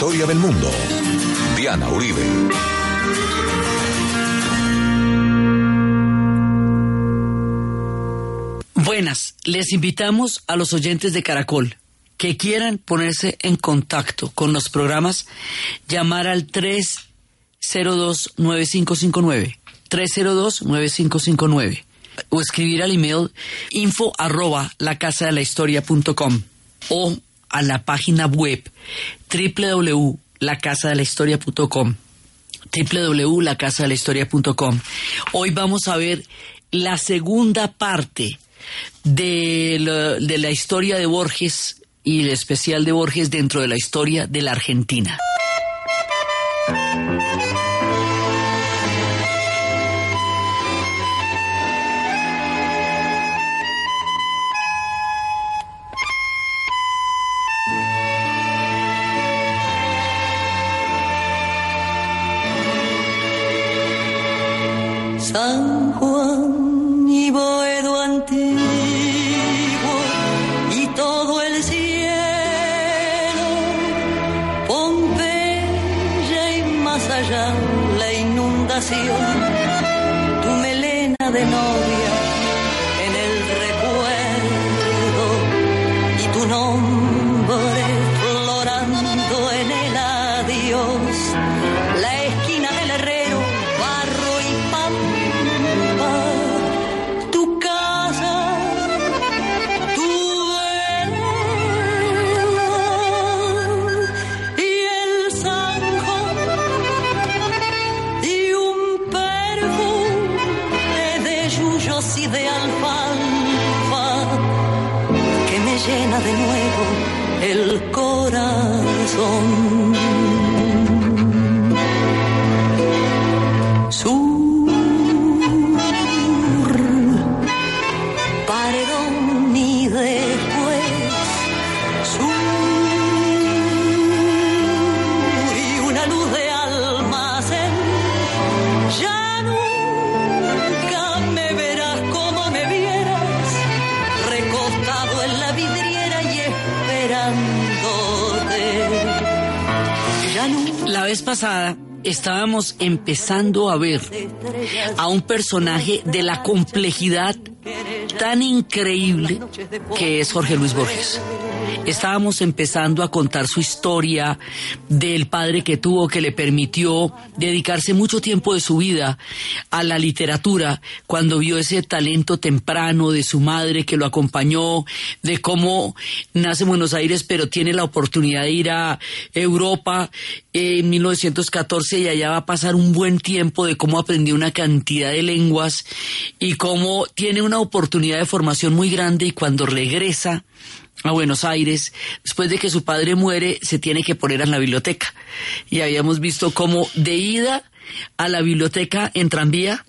historia del mundo. Diana Uribe. Buenas, les invitamos a los oyentes de Caracol que quieran ponerse en contacto con los programas, llamar al 302-9559, 302-9559, o escribir al email info arroba la casa de la historia punto com, o a la página web www.lacasadelahistoria.com www.lacasadelahistoria.com Hoy vamos a ver la segunda parte de de la historia de Borges y el especial de Borges dentro de la historia de la Argentina. San Juan y Boedo antiguo y todo el cielo, Pompeya y más allá la inundación, tu melena de novia en el recuerdo y tu nombre estábamos empezando a ver a un personaje de la complejidad tan increíble que es Jorge Luis Borges. Estábamos empezando a contar su historia del padre que tuvo que le permitió dedicarse mucho tiempo de su vida a la literatura cuando vio ese talento temprano de su madre que lo acompañó, de cómo nace en Buenos Aires pero tiene la oportunidad de ir a Europa en 1914 y allá va a pasar un buen tiempo de cómo aprendió una cantidad de lenguas y cómo tiene una oportunidad de formación muy grande y cuando regresa a Buenos Aires, después de que su padre muere, se tiene que poner en la biblioteca. Y habíamos visto cómo de ida a la biblioteca en tranvía,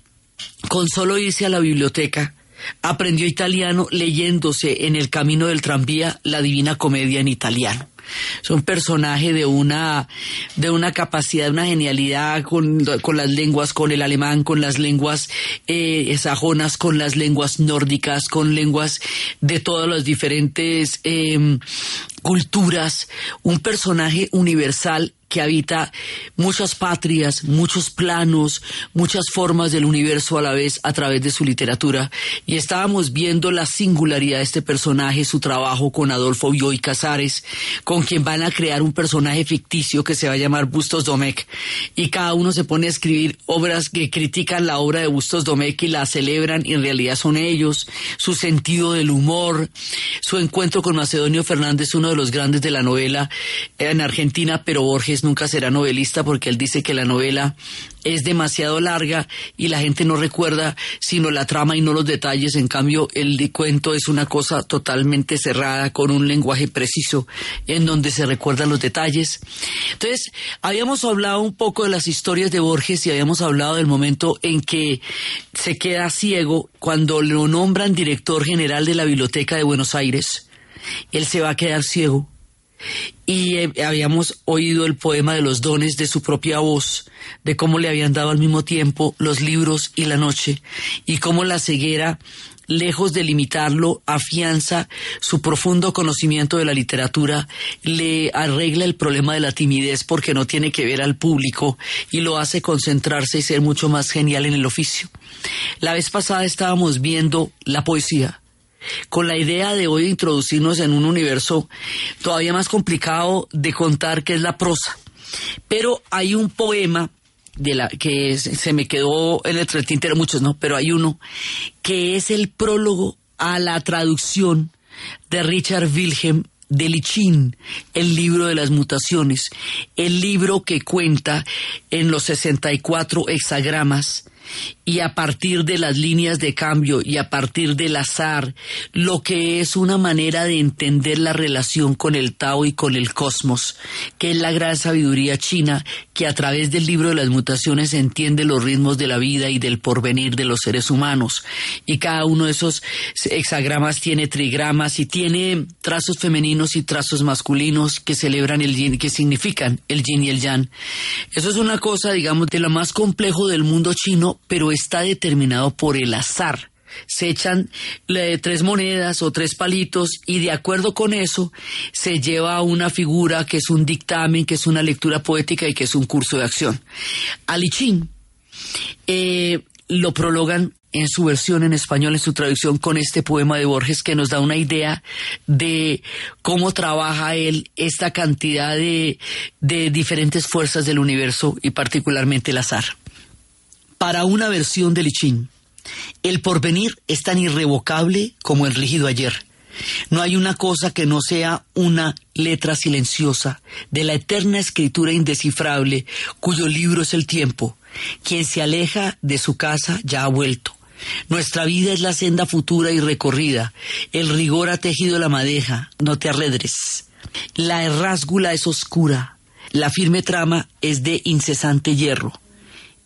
con solo irse a la biblioteca, aprendió italiano leyéndose en el camino del tranvía la Divina Comedia en italiano. Es un personaje de una, de una capacidad, de una genialidad con, con las lenguas, con el alemán, con las lenguas eh, sajonas, con las lenguas nórdicas, con lenguas de todas las diferentes eh, culturas. Un personaje universal que habita muchas patrias, muchos planos, muchas formas del universo a la vez a través de su literatura. Y estábamos viendo la singularidad de este personaje, su trabajo con Adolfo Bioy Casares, con quien van a crear un personaje ficticio que se va a llamar Bustos Domecq. Y cada uno se pone a escribir obras que critican la obra de Bustos Domecq y la celebran y en realidad son ellos, su sentido del humor, su encuentro con Macedonio Fernández, uno de los grandes de la novela en Argentina, pero Borges nunca será novelista porque él dice que la novela es demasiado larga y la gente no recuerda sino la trama y no los detalles. En cambio, el cuento es una cosa totalmente cerrada con un lenguaje preciso en donde se recuerdan los detalles. Entonces, habíamos hablado un poco de las historias de Borges y habíamos hablado del momento en que se queda ciego cuando lo nombran director general de la Biblioteca de Buenos Aires. Él se va a quedar ciego y eh, habíamos oído el poema de los dones de su propia voz, de cómo le habían dado al mismo tiempo los libros y la noche, y cómo la ceguera lejos de limitarlo, afianza su profundo conocimiento de la literatura, le arregla el problema de la timidez porque no tiene que ver al público y lo hace concentrarse y ser mucho más genial en el oficio. La vez pasada estábamos viendo la poesía con la idea de hoy introducirnos en un universo todavía más complicado de contar que es la prosa. Pero hay un poema de la que se me quedó en el tintero muchos, ¿no? Pero hay uno que es el prólogo a la traducción de Richard Wilhelm de Lichín, el libro de las mutaciones, el libro que cuenta en los 64 hexagramas y a partir de las líneas de cambio y a partir del azar, lo que es una manera de entender la relación con el Tao y con el cosmos, que es la gran sabiduría china que a través del libro de las mutaciones entiende los ritmos de la vida y del porvenir de los seres humanos. Y cada uno de esos hexagramas tiene trigramas y tiene trazos femeninos y trazos masculinos que celebran el yin, que significan el yin y el yang. Eso es una cosa, digamos, de lo más complejo del mundo chino, pero está determinado por el azar. Se echan tres monedas o tres palitos y de acuerdo con eso se lleva una figura que es un dictamen, que es una lectura poética y que es un curso de acción. Alichín eh, lo prologan en su versión en español, en su traducción, con este poema de Borges que nos da una idea de cómo trabaja él esta cantidad de diferentes fuerzas del universo y particularmente el azar para una versión de Lichín. El porvenir es tan irrevocable como el rígido ayer. No hay una cosa que no sea una letra silenciosa de la eterna escritura indescifrable cuyo libro es el tiempo. Quien se aleja de su casa ya ha vuelto. Nuestra vida es la senda futura y recorrida. El rigor ha tejido la madeja, no te arredres. La herrásgula es oscura. La firme trama es de incesante hierro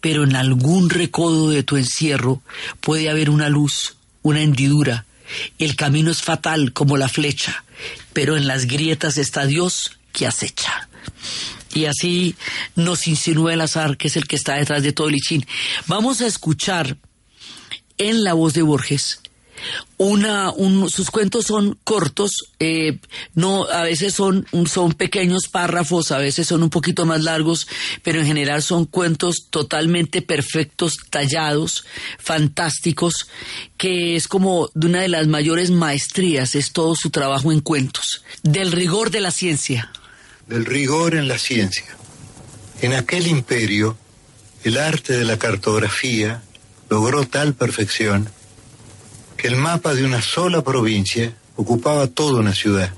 pero en algún recodo de tu encierro puede haber una luz, una hendidura. El camino es fatal como la flecha, pero en las grietas está Dios que acecha. Y así nos insinúa el azar, que es el que está detrás de todo el lichín. Vamos a escuchar en la voz de Borges una, sus cuentos son cortos, eh, no, a veces son, son pequeños párrafos, a veces son un poquito más largos, pero en general son cuentos totalmente perfectos, tallados, fantásticos, que es como de una de las mayores maestrías, es todo su trabajo en cuentos, del rigor de la ciencia. Del rigor en la ciencia. En aquel imperio, el arte de la cartografía logró tal perfección el mapa de una sola provincia ocupaba toda una ciudad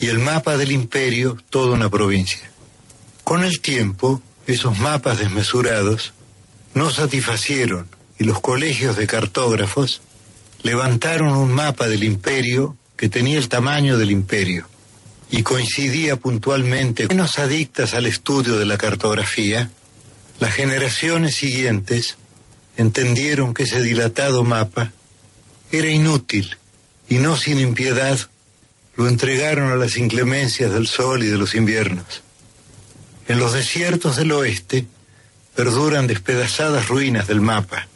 y el mapa del imperio toda una provincia. Con el tiempo, esos mapas desmesurados no satisfacieron y los colegios de cartógrafos levantaron un mapa del imperio que tenía el tamaño del imperio y coincidía puntualmente menos adictas al estudio de la cartografía, las generaciones siguientes entendieron que ese dilatado mapa era inútil y no sin impiedad lo entregaron a las inclemencias del sol y de los inviernos. En los desiertos del oeste perduran despedazadas ruinas del mapa,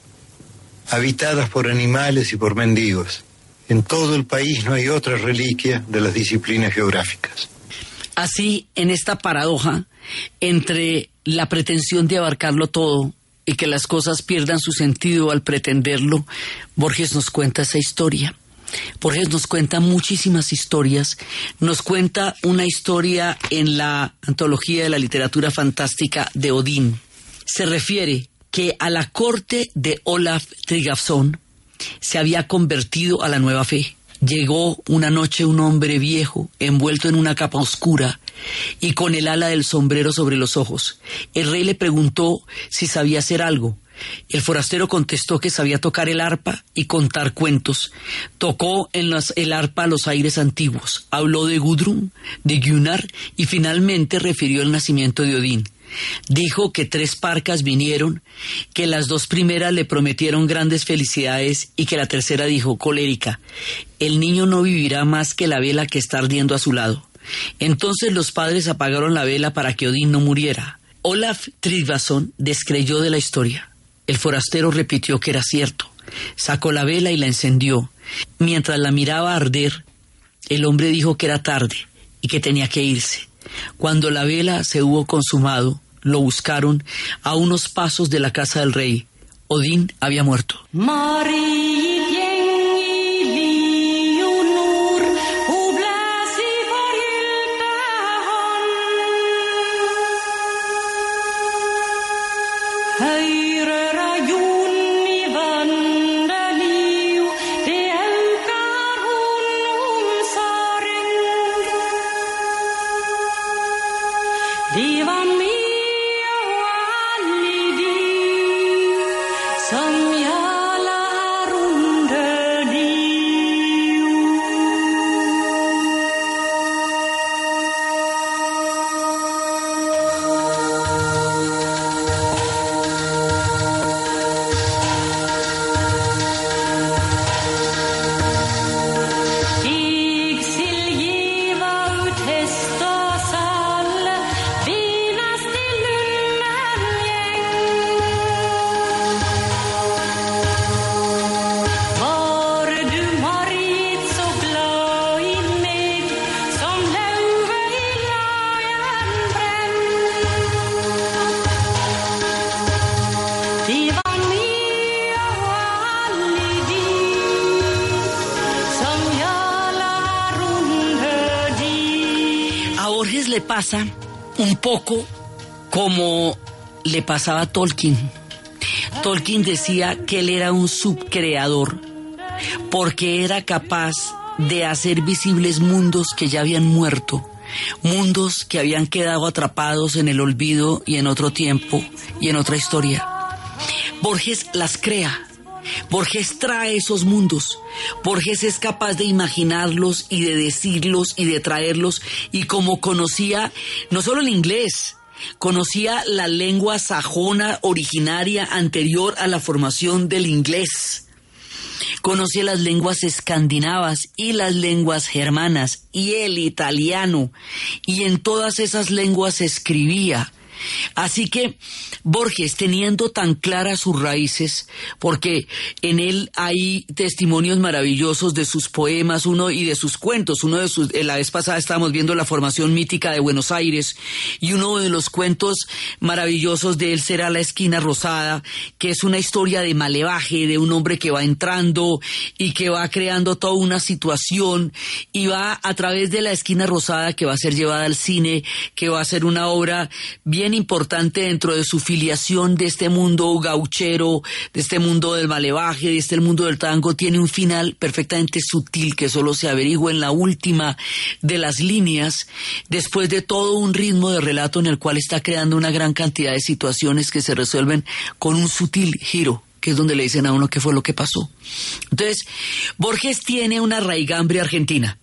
habitadas por animales y por mendigos. En todo el país no hay otra reliquia de las disciplinas geográficas. Así, en esta paradoja entre la pretensión de abarcarlo todo y que las cosas pierdan su sentido al pretenderlo, Borges nos cuenta esa historia. Borges nos cuenta muchísimas historias. Nos cuenta una historia en la antología de la literatura fantástica de Odín. Se refiere que a la corte de Olaf Tryggvason se había convertido a la nueva fe. Llegó una noche un hombre viejo, envuelto en una capa oscura y con el ala del sombrero sobre los ojos. El rey le preguntó si sabía hacer algo. El forastero contestó que sabía tocar el arpa y contar cuentos. Tocó en el arpa los aires antiguos, habló de Gudrun, de Gunnar y finalmente refirió el nacimiento de Odín. Dijo que tres parcas vinieron, que las dos primeras le prometieron grandes felicidades y que la tercera dijo, colérica, el niño no vivirá más que la vela que está ardiendo a su lado. Entonces los padres apagaron la vela para que Odín no muriera. Olaf Tryggvason descreyó de la historia. El forastero repitió que era cierto. Sacó la vela y la encendió. Mientras la miraba arder, el hombre dijo que era tarde y que tenía que irse. Cuando la vela se hubo consumado, lo buscaron a unos pasos de la casa del rey. Odín había muerto. Leave on me. Poco como le pasaba a Tolkien. Tolkien decía que él era un subcreador porque era capaz de hacer visibles mundos que ya habían muerto, mundos que habían quedado atrapados en el olvido y en otro tiempo y en otra historia. Borges las crea Borges trae esos mundos. Borges es capaz de imaginarlos y de decirlos y de traerlos. Y como conocía no solo el inglés, conocía la lengua sajona originaria anterior a la formación del inglés. Conocía las lenguas escandinavas y las lenguas germanas y el italiano. Y en todas esas lenguas escribía Así que Borges, teniendo tan claras sus raíces, porque en él hay testimonios maravillosos de sus poemas, uno y de sus cuentos, uno de sus, la vez pasada estábamos viendo la formación mítica de Buenos Aires, y uno de los cuentos maravillosos de él será La esquina rosada, que es una historia de malevaje, de un hombre que va entrando y que va creando toda una situación y va a través de la esquina rosada que va a ser llevada al cine, que va a ser una obra bien importante dentro de su filiación de este mundo gauchero, de este mundo del malevaje, de este mundo del tango, tiene un final perfectamente sutil que solo se averigua en la última de las líneas, después de todo un ritmo de relato en el cual está creando una gran cantidad de situaciones que se resuelven con un sutil giro que es donde le dicen a uno qué fue lo que pasó. Entonces, Borges tiene una raigambre argentina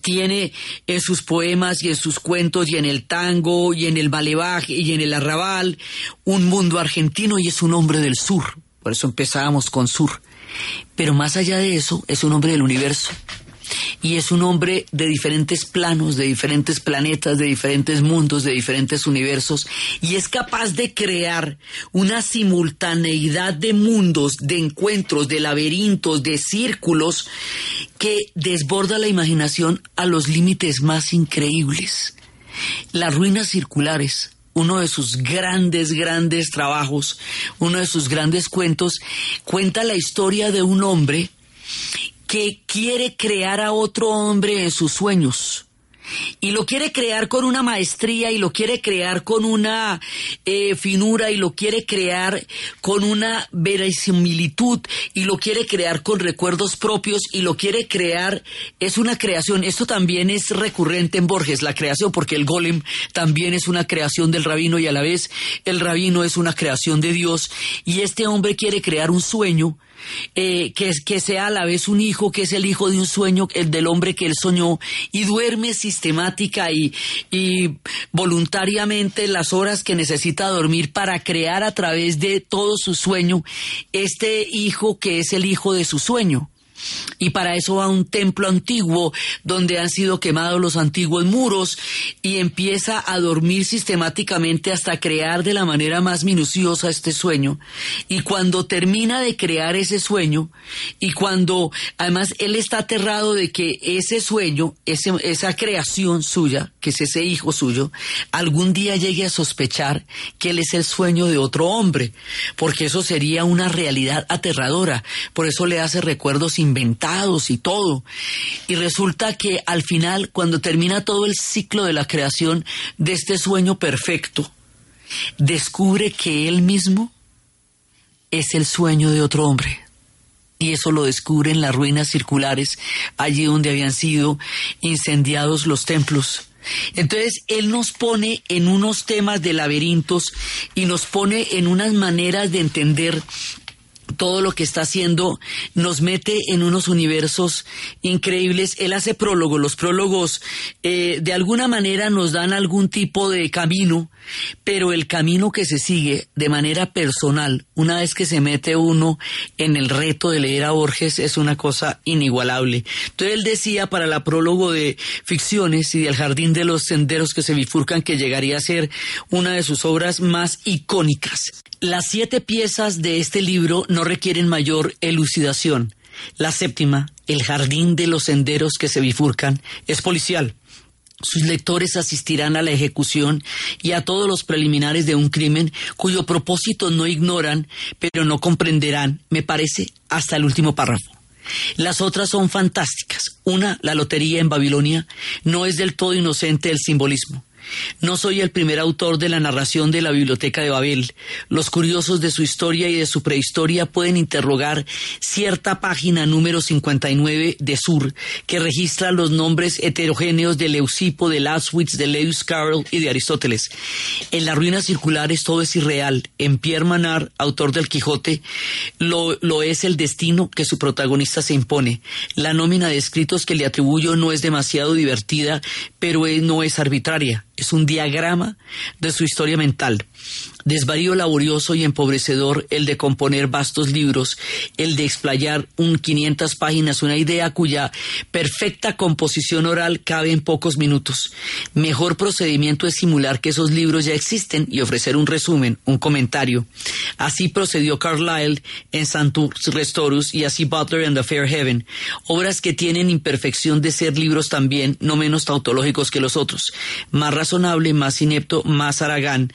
tiene en sus poemas y en sus cuentos y en el tango y en el malevaje y en el arrabal un mundo argentino y es un hombre del sur. Por eso empezábamos con sur. Pero más allá de eso, es un hombre del universo y es un hombre de diferentes planos, de diferentes planetas, de diferentes mundos, de diferentes universos, y es capaz de crear una simultaneidad de mundos, de encuentros, de laberintos, de círculos, que desborda la imaginación a los límites más increíbles. Las ruinas circulares, uno de sus grandes, grandes trabajos, uno de sus grandes cuentos, cuenta la historia de un hombre que quiere crear a otro hombre en sus sueños. Y lo quiere crear con una maestría y lo quiere crear con una eh, finura y lo quiere crear con una verisimilitud y lo quiere crear con recuerdos propios y lo quiere crear, es una creación, esto también es recurrente en Borges, la creación, porque el golem también es una creación del rabino y a la vez el rabino es una creación de Dios. Y este hombre quiere crear un sueño eh, que, que sea a la vez un hijo, que es el hijo de un sueño, el del hombre que él soñó, y duerme sistemática y, y voluntariamente las horas que necesita dormir para crear a través de todo su sueño este hijo que es el hijo de su sueño. Y para eso va a un templo antiguo donde han sido quemados los antiguos muros y empieza a dormir sistemáticamente hasta crear de la manera más minuciosa este sueño. Y cuando termina de crear ese sueño y cuando además él está aterrado de que ese sueño, esa creación suya, que es ese hijo suyo, algún día llegue a sospechar que él es el sueño de otro hombre, porque eso sería una realidad aterradora. Por eso le hace recuerdos inventados y todo. Y resulta que al final, cuando termina todo el ciclo de la creación de este sueño perfecto, descubre que él mismo es el sueño de otro hombre. Y eso lo descubre en las ruinas circulares, allí donde habían sido incendiados los templos. Entonces, Él nos pone en unos temas de laberintos y nos pone en unas maneras de entender todo lo que está haciendo, nos mete en unos universos increíbles. Él hace prólogo, los prólogos eh, de alguna manera nos dan algún tipo de camino, pero el camino que se sigue de manera personal, una vez que se mete uno en el reto de leer a Borges, es una cosa inigualable. Entonces él decía para la prólogo de ficciones y del Jardín de los Senderos que se bifurcan que llegaría a ser una de sus obras más icónicas. Las siete piezas de este libro no requieren mayor elucidación. La séptima, El jardín de los senderos que se bifurcan, es policial. Sus lectores asistirán a la ejecución y a todos los preliminares de un crimen cuyo propósito no ignoran, pero no comprenderán, me parece, hasta el último párrafo. Las otras son fantásticas. Una, la lotería en Babilonia, no es del todo inocente el simbolismo. No soy el primer autor de la narración de la Biblioteca de Babel. Los curiosos de su historia y de su prehistoria pueden interrogar cierta página número 59 de Sur, que registra los nombres heterogéneos de Leucipo, de Laswitz, de Lewis Carroll y de Aristóteles. En las ruinas circulares todo es irreal. En Pierre Manard, autor del Quijote, lo, lo es el destino que su protagonista se impone. La nómina de escritos que le atribuyo no es demasiado divertida, pero no es arbitraria es un diagrama de su historia mental. Desvarío laborioso y empobrecedor el de componer vastos libros, el de explayar un 500 páginas, una idea cuya perfecta composición oral cabe en pocos minutos. Mejor procedimiento es simular que esos libros ya existen y ofrecer un resumen, un comentario. Así procedió Carlyle en Santus Restorus y así Butler en The Fair Heaven, obras que tienen imperfección de ser libros también, no menos tautológicos que los otros. Más razonable, más inepto, más aragán.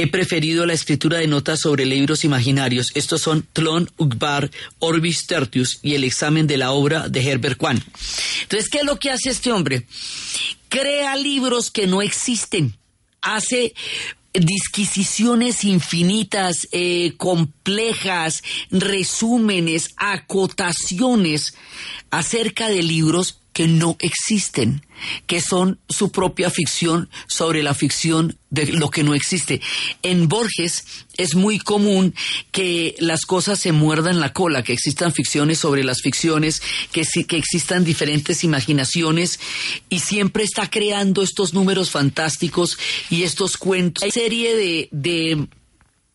He preferido la escritura de notas sobre libros imaginarios. Estos son Tlon Ugbar, Orbis Tertius y el examen de la obra de Herbert Kwan. Entonces, ¿qué es lo que hace este hombre? Crea libros que no existen. Hace disquisiciones infinitas, eh, complejas, resúmenes, acotaciones acerca de libros que no existen, que son su propia ficción sobre la ficción de lo que no existe. En Borges es muy común que las cosas se muerdan la cola, que existan ficciones sobre las ficciones, que, que existan diferentes imaginaciones y siempre está creando estos números fantásticos y estos cuentos. Hay serie de, de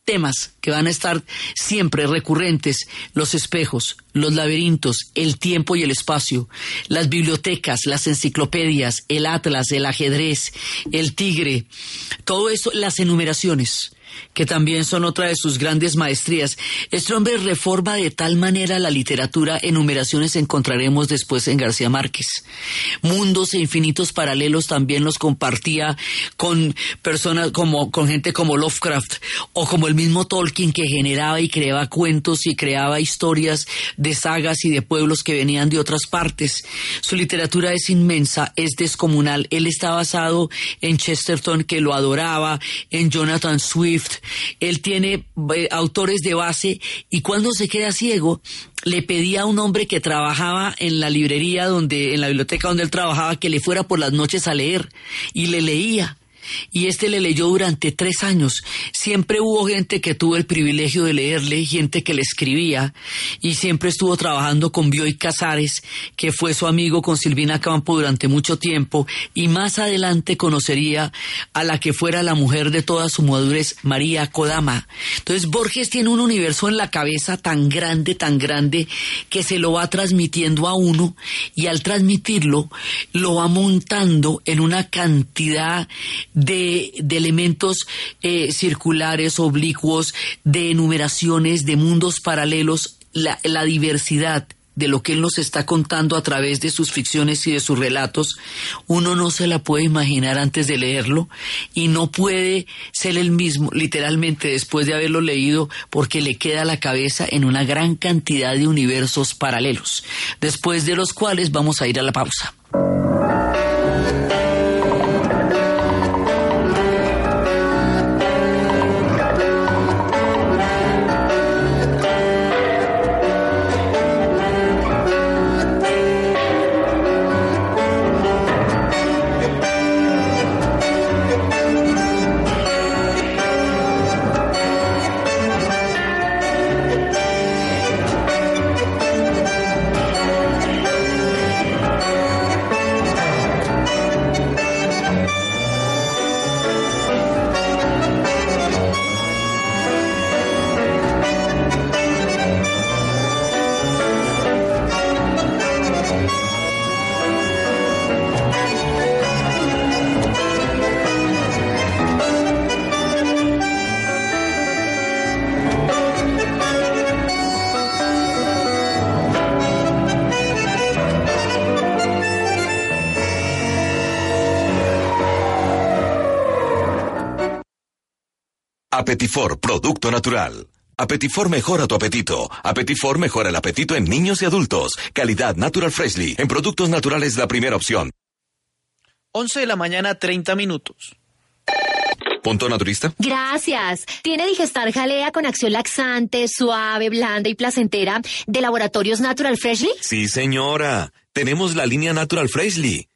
temas que van a estar siempre recurrentes, los espejos, los laberintos, el tiempo y el espacio, las bibliotecas, las enciclopedias, el atlas, el ajedrez, el tigre, todo eso, las enumeraciones que también son otra de sus grandes maestrías. Este hombre reforma de tal manera la literatura, enumeraciones encontraremos después en García Márquez. Mundos e infinitos paralelos también los compartía con personas como, con gente como Lovecraft o como el mismo Tolkien que generaba y creaba cuentos y creaba historias de sagas y de pueblos que venían de otras partes. Su literatura es inmensa, es descomunal. Él está basado en Chesterton que lo adoraba, en Jonathan Swift, él tiene eh, autores de base y cuando se queda ciego, le pedía a un hombre que trabajaba en la librería donde, en la biblioteca donde él trabajaba, que le fuera por las noches a leer y le leía y este le leyó durante tres años. Siempre hubo gente que tuvo el privilegio de leerle, gente que le escribía, y siempre estuvo trabajando con Bioy Casares, que fue su amigo con Silvina Campo durante mucho tiempo, y más adelante conocería a la que fuera la mujer de toda su madurez, María Kodama. Entonces Borges tiene un universo en la cabeza tan grande, tan grande, que se lo va transmitiendo a uno, y al transmitirlo, lo va montando en una cantidad de, elementos eh, circulares, oblicuos, de enumeraciones, de mundos paralelos, la, la diversidad de lo que él nos está contando a través de sus ficciones y de sus relatos, uno no se la puede imaginar antes de leerlo y no puede ser el mismo literalmente después de haberlo leído porque le queda la cabeza en una gran cantidad de universos paralelos, después de los cuales vamos a ir a la pausa. Apetifor, producto natural. Apetifor mejora tu apetito. Apetifor mejora el apetito en niños y adultos. Calidad Natural Freshly. En productos naturales la primera opción. 11 de la mañana, 30 minutos. Punto naturista. Gracias. ¿Tiene Digestar Jalea con acción laxante, suave, blanda y placentera de Laboratorios Natural Freshly? Sí, señora. Tenemos la línea Natural Freshly.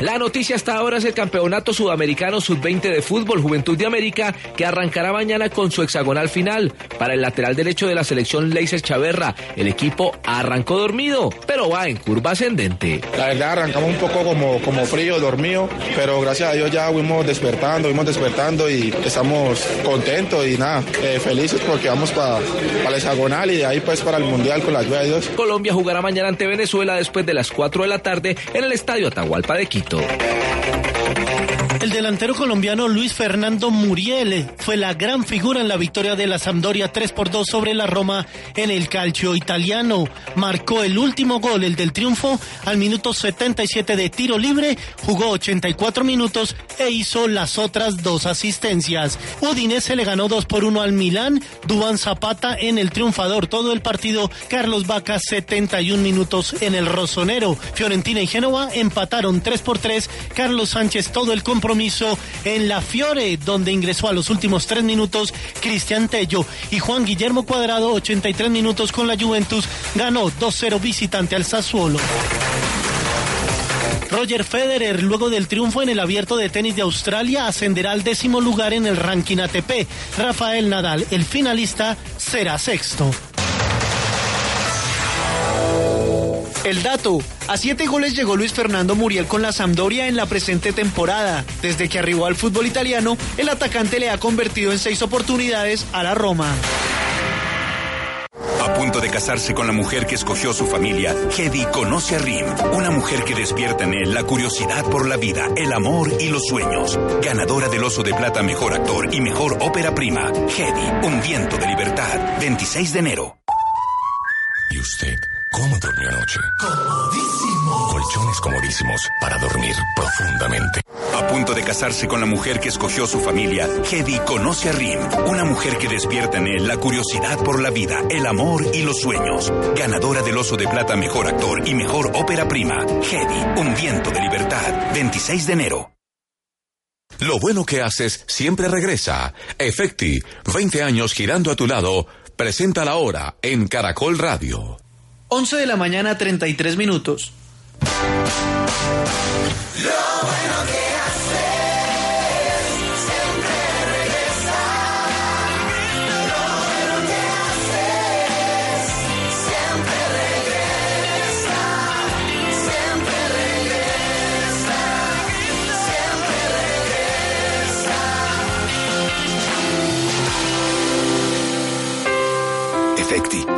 La noticia hasta ahora es el Campeonato Sudamericano Sub-20 de Fútbol Juventud de América que arrancará mañana con su hexagonal final. Para el lateral derecho de la selección Leiser Chaverra, el equipo arrancó dormido, pero va en curva ascendente. La verdad arrancamos un poco como, como frío, dormido, pero gracias a Dios ya fuimos despertando, fuimos despertando y estamos contentos y nada, eh, felices porque vamos para el hexagonal y de ahí pues para el Mundial con la ayuda de Dios. Colombia jugará mañana ante Venezuela después de las 4 de la tarde en el Estadio Atahualpa de Quito. Alto. El delantero colombiano Luis Fernando Muriel fue la gran figura en la victoria de la Sampdoria 3 por 2 sobre la Roma en el calcio italiano. Marcó el último gol, el del triunfo, al minuto 77 de tiro libre, jugó 84 minutos e hizo las otras dos asistencias. Udinese le ganó 2 por 1 al Milán, Duan Zapata en el triunfador todo el partido, Carlos Vaca 71 minutos en el Rosonero. Fiorentina y Génova empataron 3 por 3, Carlos Sánchez todo el compromiso en la Fiore, donde ingresó a los últimos tres minutos Cristian Tello y Juan Guillermo Cuadrado, 83 minutos con la Juventus, ganó 2-0 visitante al Sassuolo. Roger Federer, luego del triunfo en el abierto de tenis de Australia, ascenderá al décimo lugar en el ranking ATP. Rafael Nadal, el finalista, será sexto. El dato. A siete goles llegó Luis Fernando Muriel con la Sampdoria en la presente temporada. Desde que arribó al fútbol italiano, el atacante le ha convertido en seis oportunidades a la Roma. A punto de casarse con la mujer que escogió su familia, Hedy conoce a Rim, una mujer que despierta en él la curiosidad por la vida, el amor y los sueños. Ganadora del Oso de Plata Mejor Actor y Mejor Ópera Prima, Hedy, Un Viento de Libertad, 26 de enero. ¿Y usted? ¿Cómo durmió anoche? Comodísimo. Colchones comodísimos para dormir profundamente. A punto de casarse con la mujer que escogió su familia, Hedy conoce a Rim, una mujer que despierta en él la curiosidad por la vida, el amor y los sueños. Ganadora del Oso de Plata Mejor Actor y Mejor Ópera Prima, Hedy, Un Viento de Libertad, 26 de enero. Lo bueno que haces siempre regresa. Efecti, 20 años girando a tu lado, presenta la hora en Caracol Radio. 11 de la mañana, 33 minutos. Efecti, 20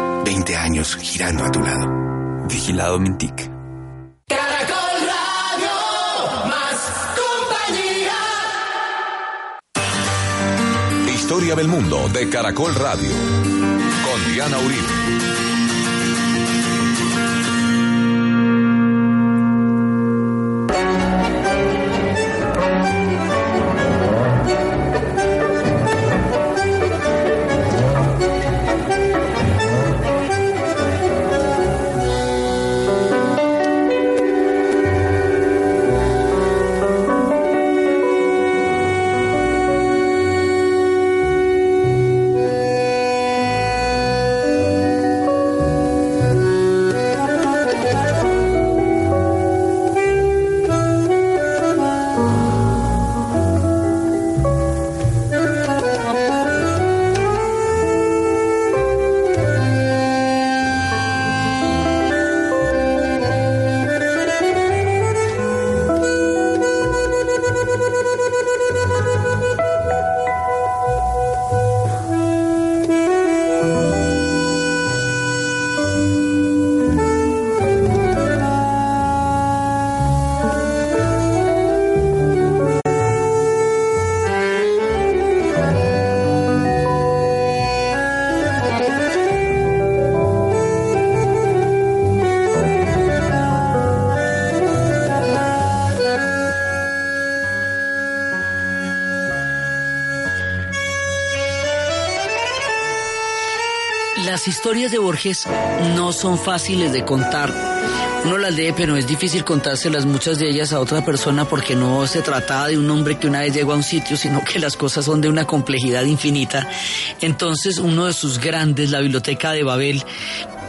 años girando a tu lado. Vigilado Mintic. Caracol Radio, más compañía. Historia del mundo de Caracol Radio. Con Diana Uribe. Historias de Borges no son fáciles de contar. Uno las lee, pero es difícil contárselas muchas de ellas a otra persona porque no se trataba de un hombre que una vez llegó a un sitio, sino que las cosas son de una complejidad infinita. Entonces, uno de sus grandes, la Biblioteca de Babel,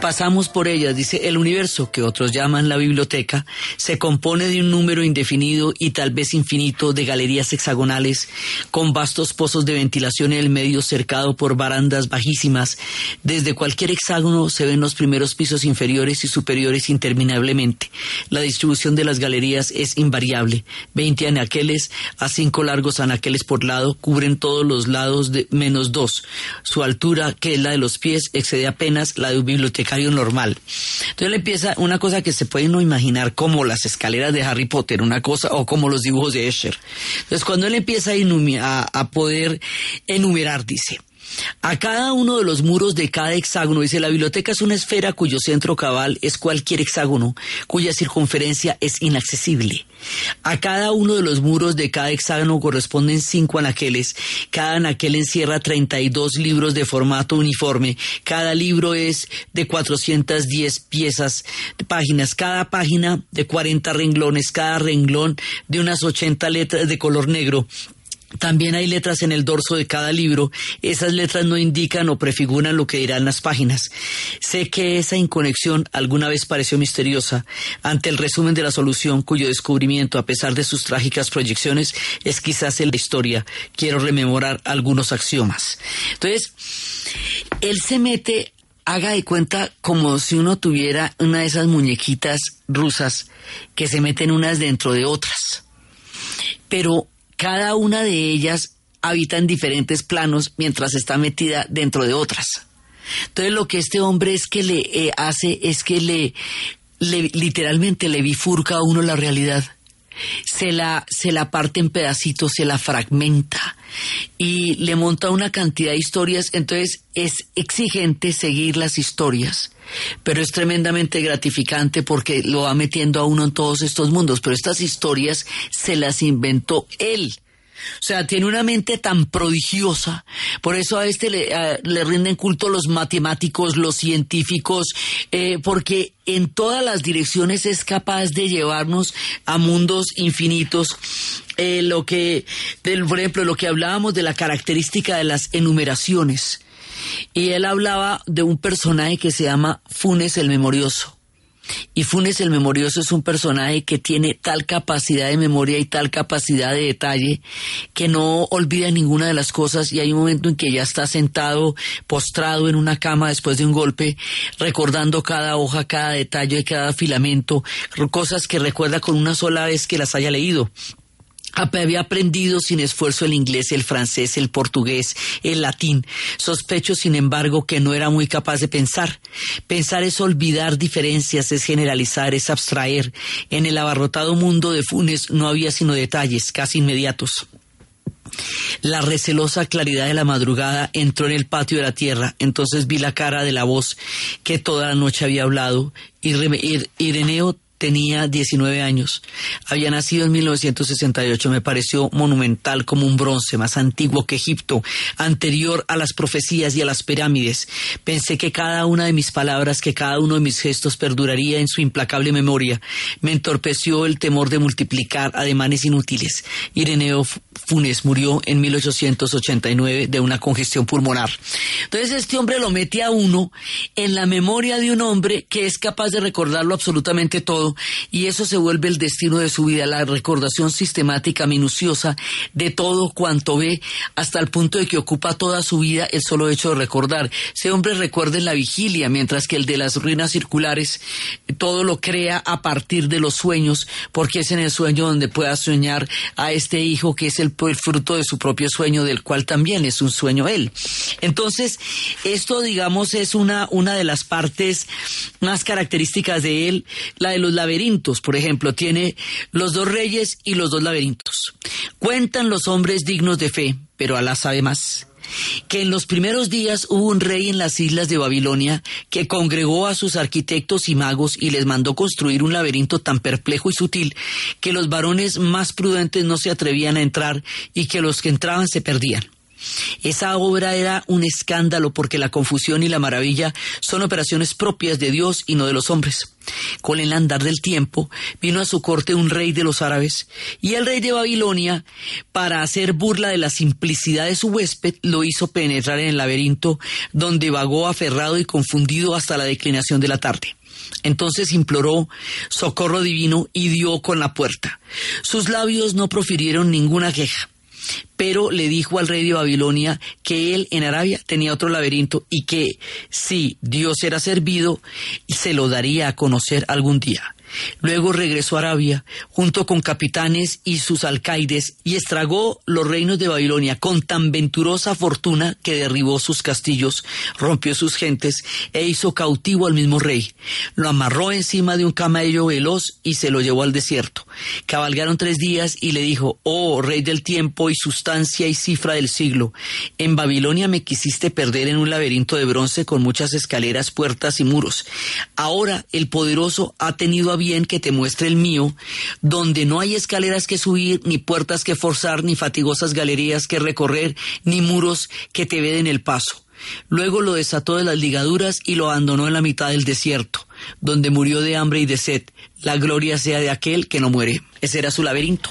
pasamos por ellas, dice, el universo, que otros llaman la biblioteca, se compone de un número indefinido y tal vez infinito de galerías hexagonales, con vastos pozos de ventilación en el medio cercado por barandas bajísimas. Desde cualquier hexágono se ven los primeros pisos inferiores y superiores interminablemente. La distribución de las galerías es invariable. Veinte anaqueles a cinco largos anaqueles por lado cubren todos los lados de menos dos. Su altura, que es la de los pies, excede apenas la de un normal. Entonces le empieza una cosa que se puede no imaginar como las escaleras de Harry Potter, una cosa, o como los dibujos de Escher. Entonces cuando él empieza a poder enumerar, dice, a cada uno de los muros de cada hexágono, dice, la biblioteca es una esfera cuyo centro cabal es cualquier hexágono, cuya circunferencia es inaccesible. A cada uno de los muros de cada hexágono corresponden cinco anaqueles. Cada anaquel encierra 32 libros de formato uniforme. Cada libro es de 410 piezas, páginas. Cada página de 40 renglones. Cada renglón de unas 80 letras de color negro. También hay letras en el dorso de cada libro. Esas letras no indican o prefiguran lo que dirán las páginas. Sé que esa inconexión alguna vez pareció misteriosa ante el resumen de la solución cuyo descubrimiento, a pesar de sus trágicas proyecciones, es quizás en la historia. Quiero rememorar algunos axiomas. Entonces, él se mete, haga de cuenta como si uno tuviera una de esas muñequitas rusas que se meten unas dentro de otras. Pero cada una de ellas habita en diferentes planos mientras está metida dentro de otras. Entonces lo que este hombre es que le eh, hace es que le, literalmente le bifurca a uno la realidad. Se la, se la parte en pedacitos, se la fragmenta y le monta una cantidad de historias. Entonces es exigente seguir las historias pero es tremendamente gratificante porque lo va metiendo a uno en todos estos mundos, pero estas historias se las inventó él. O sea, tiene una mente tan prodigiosa. Por eso a este le, le rinden culto los matemáticos, los científicos, eh, porque en todas las direcciones es capaz de llevarnos a mundos infinitos. Eh, lo que, del, por ejemplo, lo que hablábamos de la característica de las enumeraciones. Y él hablaba de un personaje que se llama Funes el Memorioso. Y Funes el Memorioso es un personaje que tiene tal capacidad de memoria y tal capacidad de detalle que no olvida ninguna de las cosas y hay un momento en que ya está sentado, postrado en una cama después de un golpe, recordando cada hoja, cada detalle, cada filamento, cosas que recuerda con una sola vez que las haya leído. Había aprendido sin esfuerzo el inglés, el francés, el portugués, el latín. Sospecho, sin embargo, que no era muy capaz de pensar. Pensar es olvidar diferencias, es generalizar, es abstraer. En el abarrotado mundo de Funes no había sino detalles, casi inmediatos. La recelosa claridad de la madrugada entró en el patio de la tierra. Entonces vi la cara de la voz que toda la noche había hablado. Y Ireneo tenía 19 años. Había nacido en 1968. Me pareció monumental como un bronce, más antiguo que Egipto, anterior a las profecías y a las pirámides. Pensé que cada una de mis palabras, que cada uno de mis gestos perduraría en su implacable memoria. Me entorpeció el temor de multiplicar ademanes inútiles. Ireneo Funes murió en 1889 de una congestión pulmonar. Entonces este hombre lo mete a uno en la memoria de un hombre que es capaz de recordarlo absolutamente todo y eso se vuelve el destino de su vida, la recordación sistemática, minuciosa de todo cuanto ve hasta el punto de que ocupa toda su vida el solo hecho de recordar. Ese hombre recuerda en la vigilia, mientras que el de las ruinas circulares todo lo crea a partir de los sueños, porque es en el sueño donde pueda soñar a este hijo que es el, fruto de su propio sueño, del cual también es un sueño él. Entonces, esto, digamos, es una, una de las partes más características de él, la de los laberintos, por ejemplo, tiene los dos reyes y los dos laberintos. Cuentan los hombres dignos de fe, pero Alá sabe más que en los primeros días hubo un rey en las islas de Babilonia que congregó a sus arquitectos y magos y les mandó construir un laberinto tan perplejo y sutil que los varones más prudentes no se atrevían a entrar y que los que entraban se perdían. Esa obra era un escándalo porque la confusión y la maravilla son operaciones propias de Dios y no de los hombres. Con el andar del tiempo vino a su corte un rey de los árabes y el rey de Babilonia, para hacer burla de la simplicidad de su huésped, lo hizo penetrar en el laberinto donde vagó aferrado y confundido hasta la declinación de la tarde. Entonces imploró socorro divino y dio con la puerta. Sus labios no profirieron ninguna queja pero le dijo al rey de Babilonia que él en Arabia tenía otro laberinto y que si Dios era servido, se lo daría a conocer algún día. Luego regresó a Arabia junto con capitanes y sus alcaides y estragó los reinos de Babilonia con tan venturosa fortuna que derribó sus castillos, rompió sus gentes e hizo cautivo al mismo rey. Lo amarró encima de un camello veloz y se lo llevó al desierto. Cabalgaron tres días y le dijo, oh rey del tiempo y sustancia y cifra del siglo, en Babilonia me quisiste perder en un laberinto de bronce con muchas escaleras, puertas y muros. Ahora el poderoso ha tenido a bien que te muestre el mío, donde no hay escaleras que subir, ni puertas que forzar, ni fatigosas galerías que recorrer, ni muros que te veden el paso. Luego lo desató de las ligaduras y lo abandonó en la mitad del desierto, donde murió de hambre y de sed. La gloria sea de aquel que no muere. Ese era su laberinto.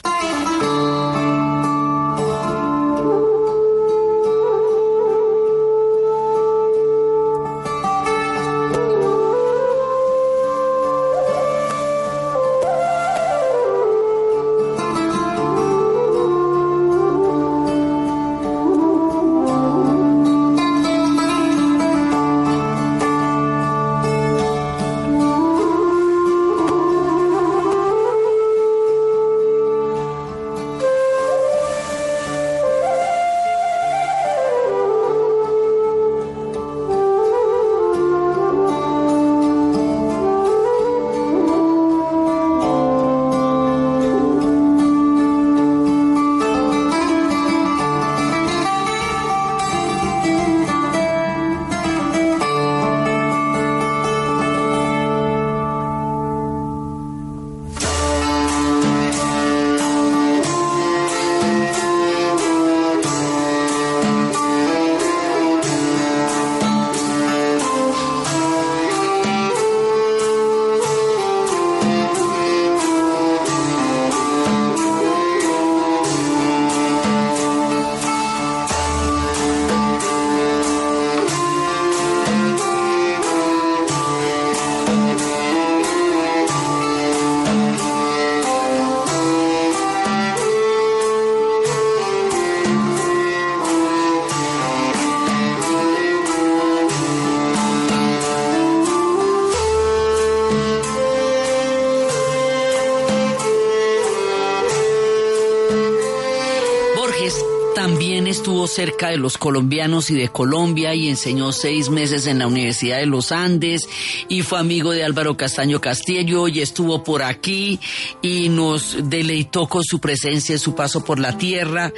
Cerca de los colombianos y de Colombia y enseñó seis meses en la Universidad de los Andes y fue amigo de Álvaro Castaño Castillo y estuvo por aquí y nos deleitó con su presencia y su paso por la tierra.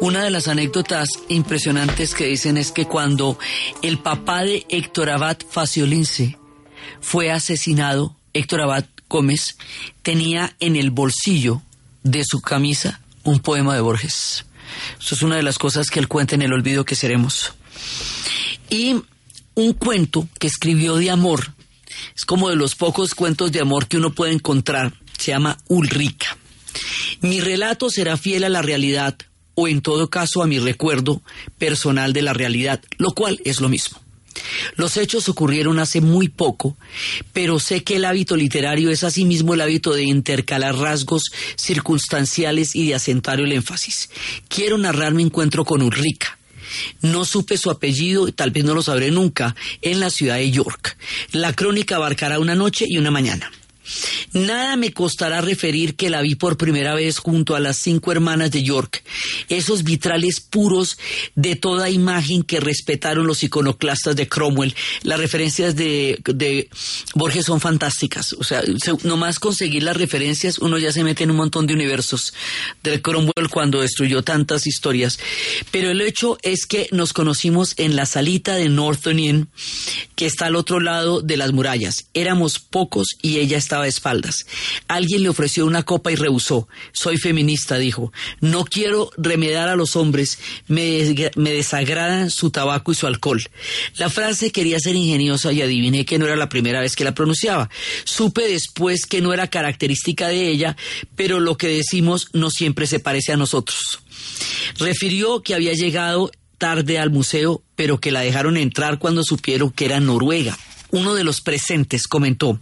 Una de las anécdotas impresionantes que dicen es que cuando el papá de Héctor Abad Faciolince fue asesinado, Héctor Abad Gómez tenía en el bolsillo de su camisa un poema de Borges. Eso es una de las cosas que él cuenta en El olvido que seremos. Y un cuento que escribió de amor, es como de los pocos cuentos de amor que uno puede encontrar, se llama Ulrica. Mi relato será fiel a la realidad o en todo caso a mi recuerdo personal de la realidad, lo cual es lo mismo. Los hechos ocurrieron hace muy poco, pero sé que el hábito literario es asimismo el hábito de intercalar rasgos circunstanciales y de acentuar el énfasis. Quiero narrar mi encuentro con Ulrica. No supe su apellido y tal vez no lo sabré nunca en la ciudad de York. La crónica abarcará una noche y una mañana. Nada me costará referir que la vi por primera vez junto a las cinco hermanas de York, esos vitrales puros de toda imagen que respetaron los iconoclastas de Cromwell. Las referencias de, de Borges son fantásticas. O sea, nomás conseguir las referencias, uno ya se mete en un montón de universos de Cromwell cuando destruyó tantas historias. Pero el hecho es que nos conocimos en la salita de Northern Inn, que está al otro lado de las murallas. Éramos pocos y ella estaba a espaldas. Alguien le ofreció una copa y rehusó. Soy feminista, dijo. No quiero remedar a los hombres, me, me desagradan su tabaco y su alcohol. La frase quería ser ingeniosa y adiviné que no era la primera vez que la pronunciaba. Supe después que no era característica de ella, pero lo que decimos no siempre se parece a nosotros. Refirió que había llegado tarde al museo, pero que la dejaron entrar cuando supieron que era Noruega. Uno de los presentes comentó,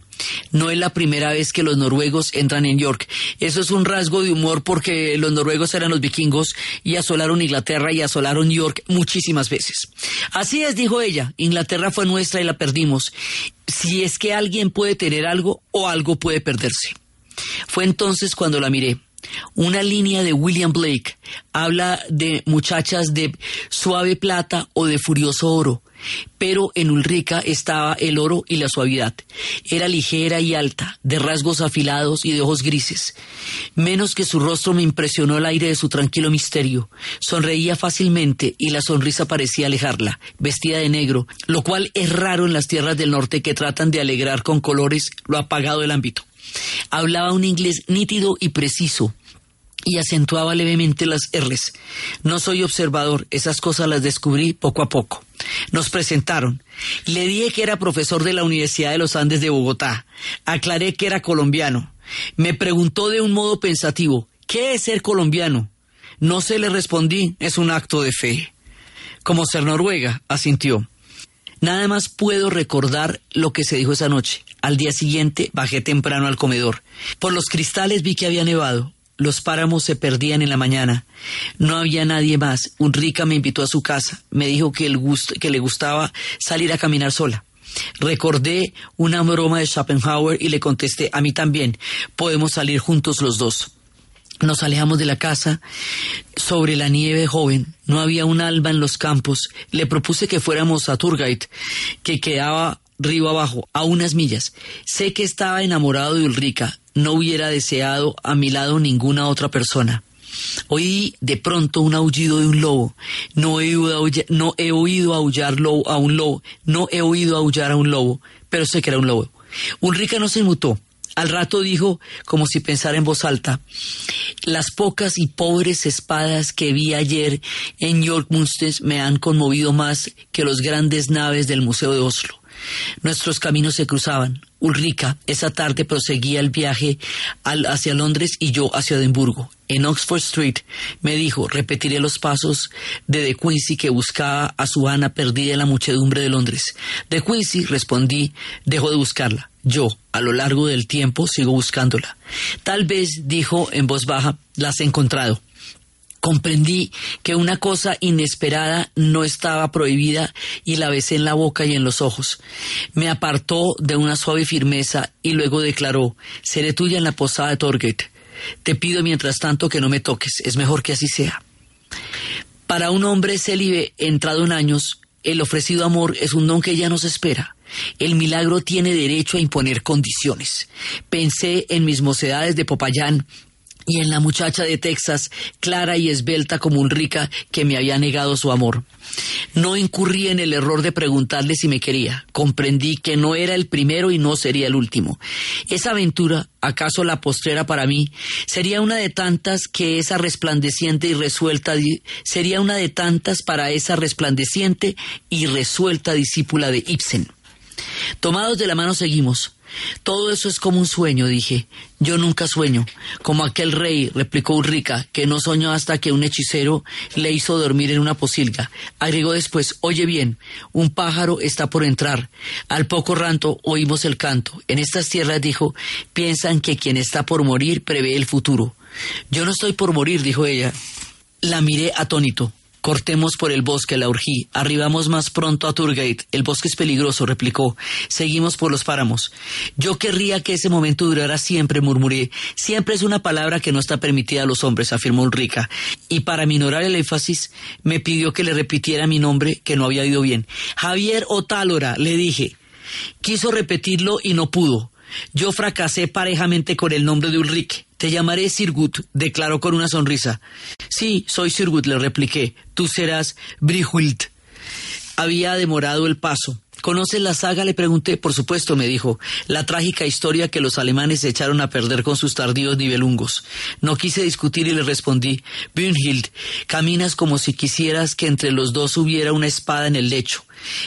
no es la primera vez que los noruegos entran en York. Eso es un rasgo de humor porque los noruegos eran los vikingos y asolaron Inglaterra y asolaron York muchísimas veces. Así es, dijo ella, Inglaterra fue nuestra y la perdimos. Si es que alguien puede tener algo o algo puede perderse. Fue entonces cuando la miré. Una línea de William Blake habla de muchachas de suave plata o de furioso oro, pero en Ulrica estaba el oro y la suavidad. Era ligera y alta, de rasgos afilados y de ojos grises. Menos que su rostro me impresionó el aire de su tranquilo misterio. Sonreía fácilmente y la sonrisa parecía alejarla, vestida de negro, lo cual es raro en las tierras del norte que tratan de alegrar con colores lo apagado del ámbito. Hablaba un inglés nítido y preciso y acentuaba levemente las R's. No soy observador, esas cosas las descubrí poco a poco. Nos presentaron. Le dije que era profesor de la Universidad de los Andes de Bogotá. Aclaré que era colombiano. Me preguntó de un modo pensativo, ¿qué es ser colombiano? No se le respondí, es un acto de fe. Como ser noruega, asintió. Nada más puedo recordar lo que se dijo esa noche. Al día siguiente bajé temprano al comedor. Por los cristales vi que había nevado. Los páramos se perdían en la mañana. No había nadie más. Un rica me invitó a su casa. Me dijo que, que le gustaba salir a caminar sola. Recordé una broma de Schopenhauer y le contesté, a mí también, podemos salir juntos los dos. Nos alejamos de la casa sobre la nieve joven. No había un alba en los campos. Le propuse que fuéramos a Turgait, que quedaba río abajo, a unas millas. Sé que estaba enamorado de Ulrica. No hubiera deseado a mi lado ninguna otra persona. Oí de pronto un aullido de un lobo. No he oído aullar, no he oído aullar a un lobo. No he oído aullar a un lobo, pero sé que era un lobo. Ulrica no se mutó. Al rato dijo, como si pensara en voz alta, las pocas y pobres espadas que vi ayer en York Munster me han conmovido más que los grandes naves del Museo de Oslo. Nuestros caminos se cruzaban. Ulrica esa tarde proseguía el viaje hacia Londres y yo hacia Edimburgo. En Oxford Street me dijo, repetiré los pasos de De Quincy que buscaba a su Ana perdida en la muchedumbre de Londres. De Quincy, respondí, dejó de buscarla. Yo, a lo largo del tiempo, sigo buscándola. Tal vez, dijo en voz baja, la has encontrado comprendí que una cosa inesperada no estaba prohibida y la besé en la boca y en los ojos. Me apartó de una suave firmeza y luego declaró, seré tuya en la posada de Torgate. Te pido mientras tanto que no me toques, es mejor que así sea. Para un hombre célibe entrado en años, el ofrecido amor es un don que ya nos espera. El milagro tiene derecho a imponer condiciones. Pensé en mis mocedades de Popayán y en la muchacha de Texas, clara y esbelta como un rica, que me había negado su amor. No incurrí en el error de preguntarle si me quería. Comprendí que no era el primero y no sería el último. Esa aventura, acaso la postrera para mí, sería una de tantas que esa resplandeciente y resuelta sería una de tantas para esa resplandeciente y resuelta discípula de Ibsen. Tomados de la mano seguimos. Todo eso es como un sueño, dije. Yo nunca sueño. Como aquel rey, replicó Ulrica, que no soñó hasta que un hechicero le hizo dormir en una posilga. Agregó después, oye bien, un pájaro está por entrar. Al poco rato oímos el canto. En estas tierras, dijo, piensan que quien está por morir prevé el futuro. Yo no estoy por morir, dijo ella. La miré atónito. Cortemos por el bosque, la urgí. Arribamos más pronto a Turgate. El bosque es peligroso, replicó. Seguimos por los páramos. Yo querría que ese momento durara siempre, murmuré. Siempre es una palabra que no está permitida a los hombres, afirmó Ulrica. Y para minorar el énfasis, me pidió que le repitiera mi nombre, que no había ido bien. Javier Otálora, le dije. Quiso repetirlo y no pudo. Yo fracasé parejamente con el nombre de Ulrich. Te llamaré Sirgut, declaró con una sonrisa. Sí, soy Sirgut, le repliqué. Tú serás Brihult. Había demorado el paso. ¿Conoces la saga? Le pregunté. Por supuesto, me dijo. La trágica historia que los alemanes se echaron a perder con sus tardíos nivelungos. No quise discutir y le respondí. Brunhild, caminas como si quisieras que entre los dos hubiera una espada en el lecho.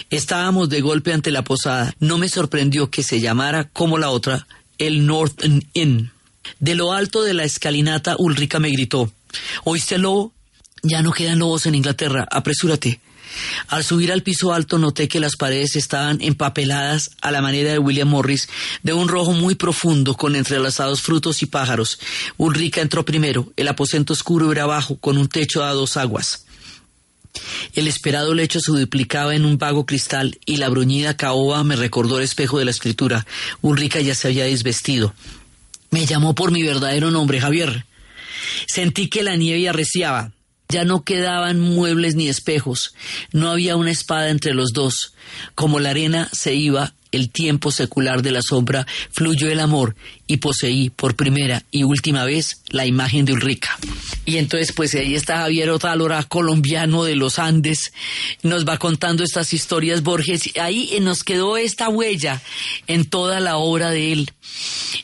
Estábamos de golpe ante la posada. No me sorprendió que se llamara como la otra, el Northern Inn. De lo alto de la escalinata, Ulrica me gritó: ¿Oíste lobo? Ya no quedan lobos en Inglaterra. Apresúrate. Al subir al piso alto noté que las paredes estaban empapeladas a la manera de William Morris de un rojo muy profundo con entrelazados frutos y pájaros. Ulrica entró primero. El aposento oscuro era abajo, con un techo a dos aguas. El esperado lecho se duplicaba en un vago cristal y la bruñida caoba me recordó el espejo de la escritura. Ulrica ya se había desvestido. Me llamó por mi verdadero nombre, Javier. Sentí que la nieve arreciaba. Ya no quedaban muebles ni espejos. No había una espada entre los dos. Como la arena se iba, el tiempo secular de la sombra, fluyó el amor y poseí por primera y última vez la imagen de Ulrica. Y entonces pues ahí está Javier Otálora, colombiano de los Andes, nos va contando estas historias Borges, ahí nos quedó esta huella en toda la obra de él.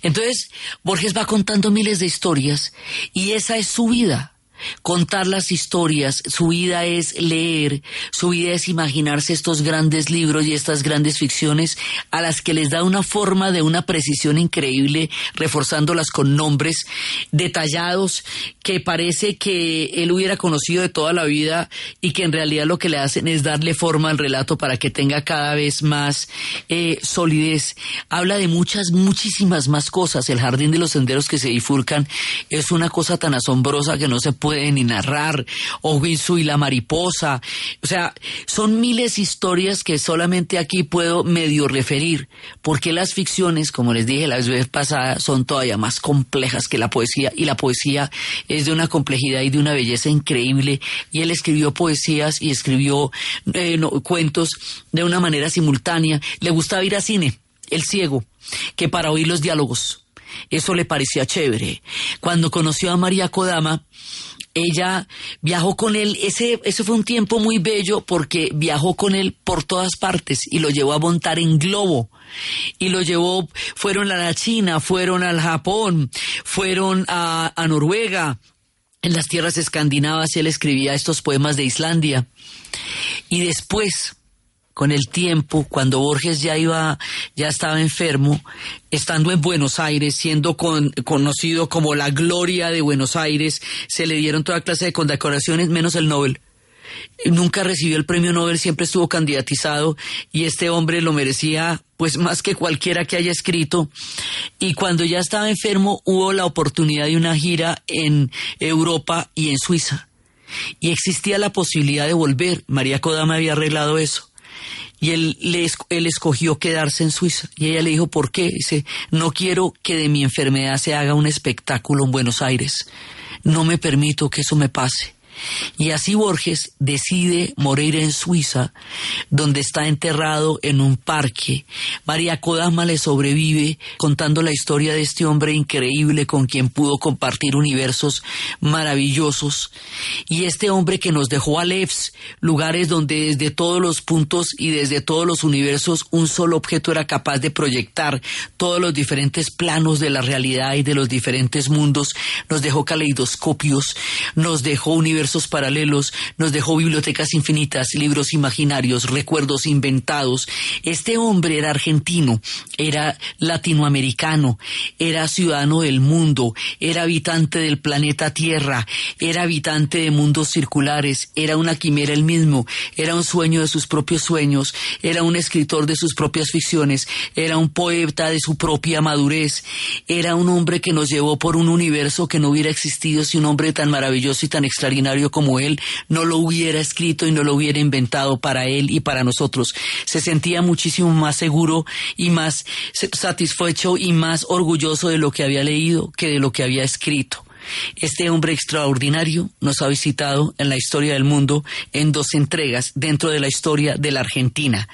Entonces Borges va contando miles de historias y esa es su vida contar las historias, su vida es leer, su vida es imaginarse estos grandes libros y estas grandes ficciones a las que les da una forma de una precisión increíble, reforzándolas con nombres detallados que parece que él hubiera conocido de toda la vida y que en realidad lo que le hacen es darle forma al relato para que tenga cada vez más eh, solidez. Habla de muchas, muchísimas más cosas. El jardín de los senderos que se bifurcan es una cosa tan asombrosa que no se puede puede ni narrar, o Winsu y la mariposa. O sea, son miles de historias que solamente aquí puedo medio referir, porque las ficciones, como les dije la vez pasada, son todavía más complejas que la poesía, y la poesía es de una complejidad y de una belleza increíble, y él escribió poesías y escribió eh, cuentos de una manera simultánea. Le gustaba ir a cine, el ciego, que para oír los diálogos. Eso le parecía chévere. Cuando conoció a María Kodama, ella viajó con él, ese, fue un tiempo muy bello porque viajó con él por todas partes y lo llevó a montar en globo. Y lo llevó, fueron a la China, fueron al Japón, fueron a, a Noruega, en las tierras escandinavas él escribía estos poemas de Islandia. Y después con el tiempo, cuando Borges ya iba, ya estaba enfermo, estando en Buenos Aires, siendo conocido como la gloria de Buenos Aires, se le dieron toda clase de condecoraciones, menos el Nobel. Nunca recibió el premio Nobel, siempre estuvo candidatizado y este hombre lo merecía pues más que cualquiera que haya escrito. Y cuando ya estaba enfermo hubo la oportunidad de una gira en Europa y en Suiza. Y existía la posibilidad de volver. María Kodama había arreglado eso y él, le, él escogió quedarse en Suiza. Y ella le dijo, ¿por qué? Dice, no quiero que de mi enfermedad se haga un espectáculo en Buenos Aires. No me permito que eso me pase. Y así Borges decide morir en Suiza, donde está enterrado en un parque. María Kodama le sobrevive contando la historia de este hombre increíble con quien pudo compartir universos maravillosos. Y este hombre que nos dejó a Levs, lugares donde desde todos los puntos y desde todos los universos un solo objeto era capaz de proyectar todos los diferentes planos de la realidad y de los diferentes mundos, nos dejó caleidoscopios, nos dejó universos paralelos, nos dejó bibliotecas infinitas, libros imaginarios, recuerdos inventados. Este hombre era argentino, era latinoamericano, era ciudadano del mundo, era habitante del planeta Tierra, era habitante de mundos circulares, era una quimera él mismo, era un sueño de sus propios sueños, era un escritor de sus propias ficciones, era un poeta de su propia madurez, era un hombre que nos llevó por un universo que no hubiera existido si un hombre tan maravilloso y tan extraordinario como él no lo hubiera escrito y no lo hubiera inventado para él y para nosotros. Se sentía muchísimo más seguro y más satisfecho y más orgulloso de lo que había leído que de lo que había escrito. Este hombre extraordinario nos ha visitado en la historia del mundo en dos entregas dentro de la historia de la Argentina.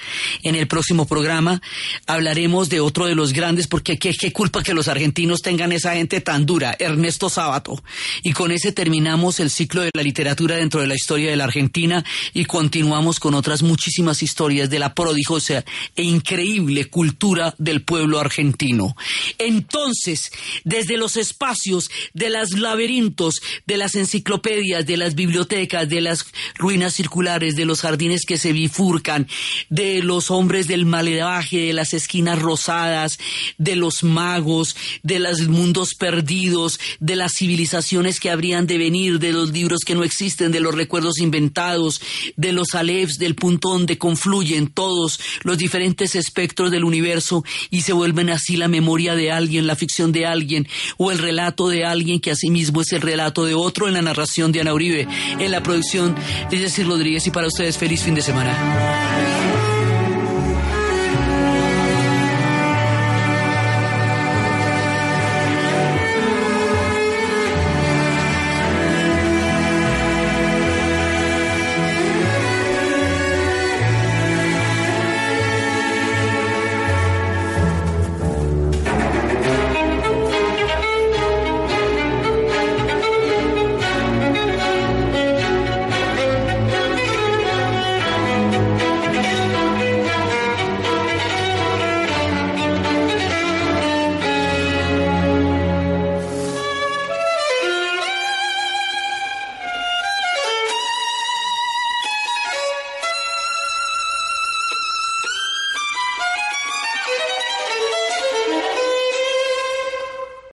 En el próximo programa hablaremos de otro de los grandes, porque qué, culpa que los argentinos tengan esa gente tan dura, Ernesto Sábato. Y con ese terminamos el ciclo de la literatura dentro de la historia de la Argentina y continuamos con otras muchísimas historias de la prodigiosa e increíble cultura del pueblo argentino. Entonces, desde los espacios de las laberintos de las enciclopedias, de las bibliotecas, de las ruinas circulares, de los jardines que se bifurcan, de los hombres del malevaje, de las esquinas rosadas, de los magos, de los mundos perdidos, de las civilizaciones que habrían de venir, de los libros que no existen, de los recuerdos inventados, de los alefs, del punto donde confluyen todos los diferentes espectros del universo y se vuelven así la memoria de alguien, la ficción de alguien o el relato de alguien que así mismo es el relato de otro en la narración de Ana Uribe, en la producción de Jessy Rodríguez y para ustedes feliz fin de semana.